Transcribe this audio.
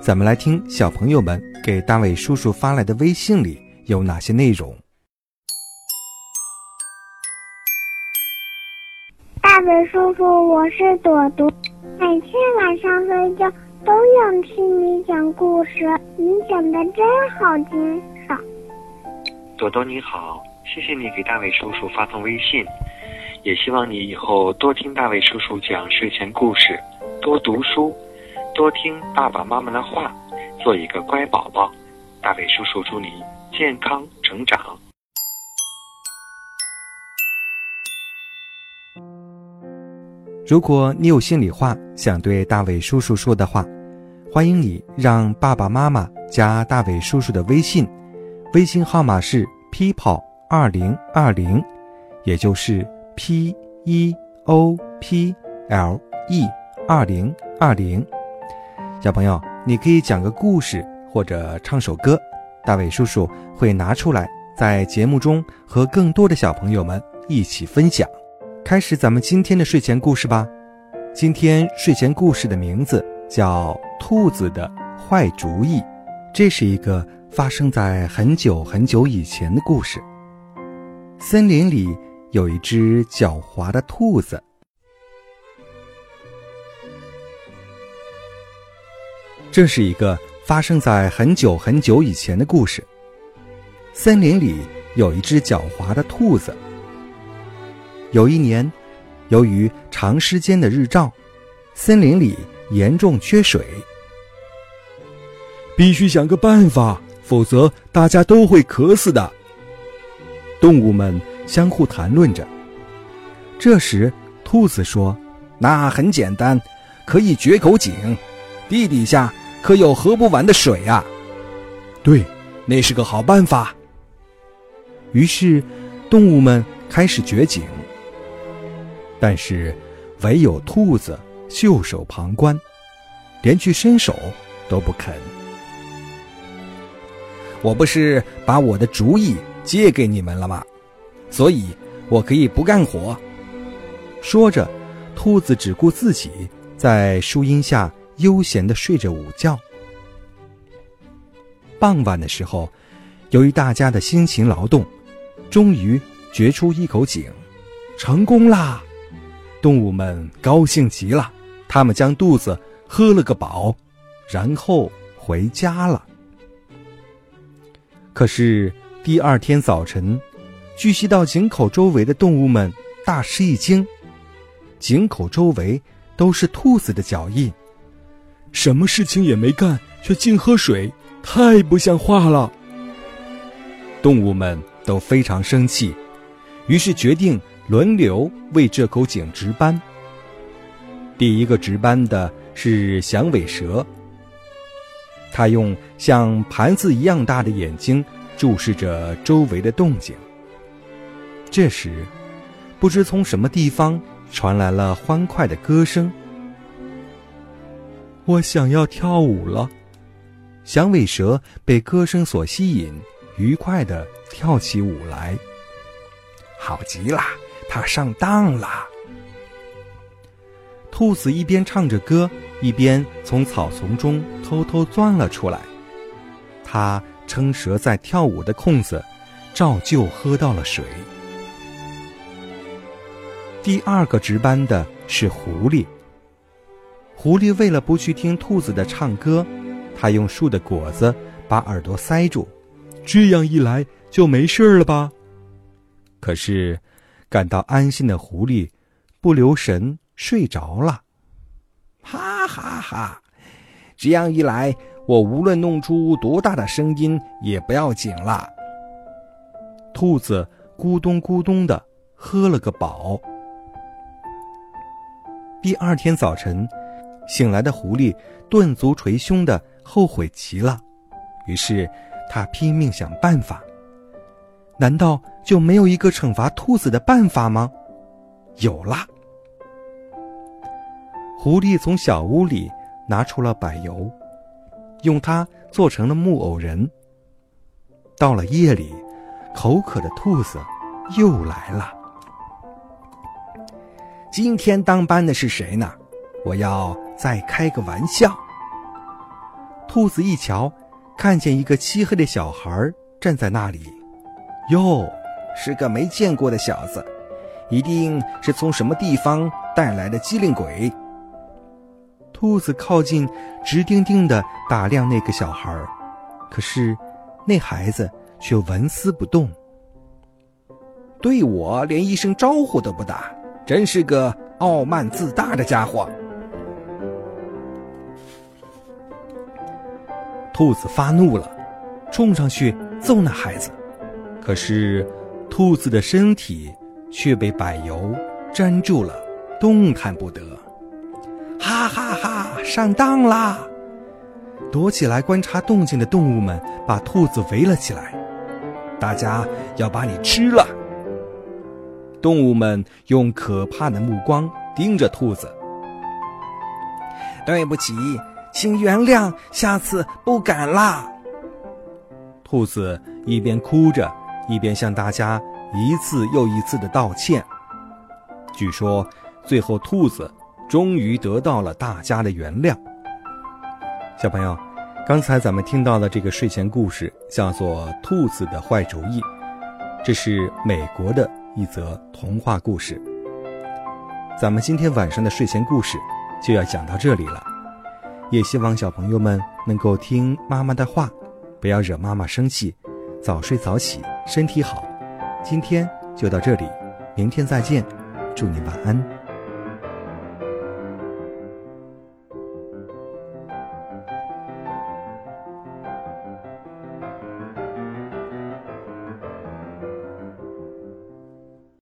咱们来听小朋友们给大伟叔叔发来的微信里有哪些内容。大伟叔叔，我是朵朵，每天晚上睡觉都想听你讲故事，你讲的真好听。少。朵朵你好，谢谢你给大伟叔叔发送微信，也希望你以后多听大伟叔叔讲睡前故事，多读书。多听爸爸妈妈的话，做一个乖宝宝。大伟叔叔祝你健康成长。如果你有心里话想对大伟叔叔说的话，欢迎你让爸爸妈妈加大伟叔叔的微信，微信号码是 people 二零二零，也就是 p e o p l e 二零二零。小朋友，你可以讲个故事或者唱首歌，大伟叔叔会拿出来在节目中和更多的小朋友们一起分享。开始咱们今天的睡前故事吧。今天睡前故事的名字叫《兔子的坏主意》，这是一个发生在很久很久以前的故事。森林里有一只狡猾的兔子。这是一个发生在很久很久以前的故事。森林里有一只狡猾的兔子。有一年，由于长时间的日照，森林里严重缺水。必须想个办法，否则大家都会渴死的。动物们相互谈论着。这时，兔子说：“那很简单，可以掘口井，地底下。”可有喝不完的水呀？对，那是个好办法。于是，动物们开始掘井。但是，唯有兔子袖手旁观，连去伸手都不肯。我不是把我的主意借给你们了吗？所以我可以不干活。说着，兔子只顾自己在树荫下。悠闲的睡着午觉。傍晚的时候，由于大家的辛勤劳动，终于掘出一口井，成功啦！动物们高兴极了，他们将肚子喝了个饱，然后回家了。可是第二天早晨，聚集到井口周围的动物们大吃一惊，井口周围都是兔子的脚印。什么事情也没干，却净喝水，太不像话了。动物们都非常生气，于是决定轮流为这口井值班。第一个值班的是响尾蛇，它用像盘子一样大的眼睛注视着周围的动静。这时，不知从什么地方传来了欢快的歌声。我想要跳舞了，响尾蛇被歌声所吸引，愉快的跳起舞来。好极了，它上当了。兔子一边唱着歌，一边从草丛中偷偷钻了出来。它撑蛇在跳舞的空子，照旧喝到了水。第二个值班的是狐狸。狐狸为了不去听兔子的唱歌，它用树的果子把耳朵塞住，这样一来就没事了吧？可是，感到安心的狐狸不留神睡着了。哈哈哈！这样一来，我无论弄出多大的声音也不要紧了。兔子咕咚咕咚的喝了个饱。第二天早晨。醒来的狐狸顿足捶胸的后悔极了，于是他拼命想办法。难道就没有一个惩罚兔子的办法吗？有啦！狐狸从小屋里拿出了柏油，用它做成了木偶人。到了夜里，口渴的兔子又来了。今天当班的是谁呢？我要再开个玩笑。兔子一瞧，看见一个漆黑的小孩站在那里，哟，是个没见过的小子，一定是从什么地方带来的机灵鬼。兔子靠近，直盯盯地打量那个小孩可是那孩子却纹丝不动，对我连一声招呼都不打，真是个傲慢自大的家伙。兔子发怒了，冲上去揍那孩子，可是兔子的身体却被柏油粘住了，动弹不得。哈哈哈！上当啦！躲起来观察动静的动物们把兔子围了起来，大家要把你吃了。动物们用可怕的目光盯着兔子。对不起，请原谅，下次不敢啦。兔子一边哭着，一边向大家一次又一次的道歉。据说，最后兔子。终于得到了大家的原谅。小朋友，刚才咱们听到的这个睡前故事叫做《兔子的坏主意》，这是美国的一则童话故事。咱们今天晚上的睡前故事就要讲到这里了，也希望小朋友们能够听妈妈的话，不要惹妈妈生气，早睡早起，身体好。今天就到这里，明天再见，祝你晚安。